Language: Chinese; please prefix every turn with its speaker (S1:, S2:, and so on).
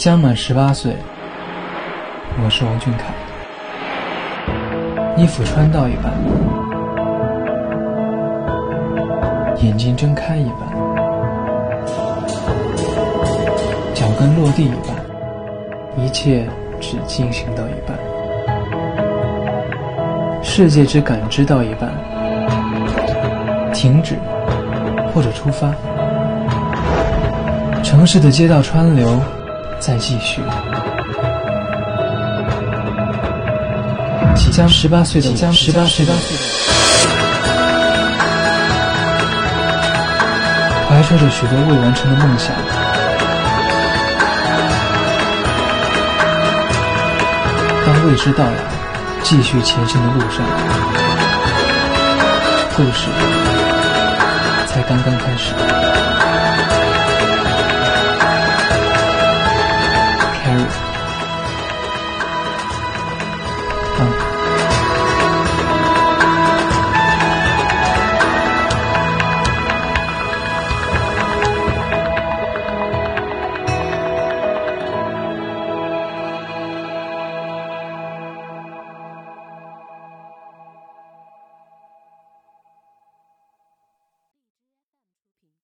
S1: 将满十八岁，我是王俊凯。衣服穿到一半，眼睛睁开一半，脚跟落地一半，一切只进行到一半，世界只感知到一半，停止。或者出发，城市的街道川流。在继续。即将十八岁的即将十八岁的，怀揣着许多未完成的梦想，当未知到来，继续前行的路上，故事才刚刚开始。punk.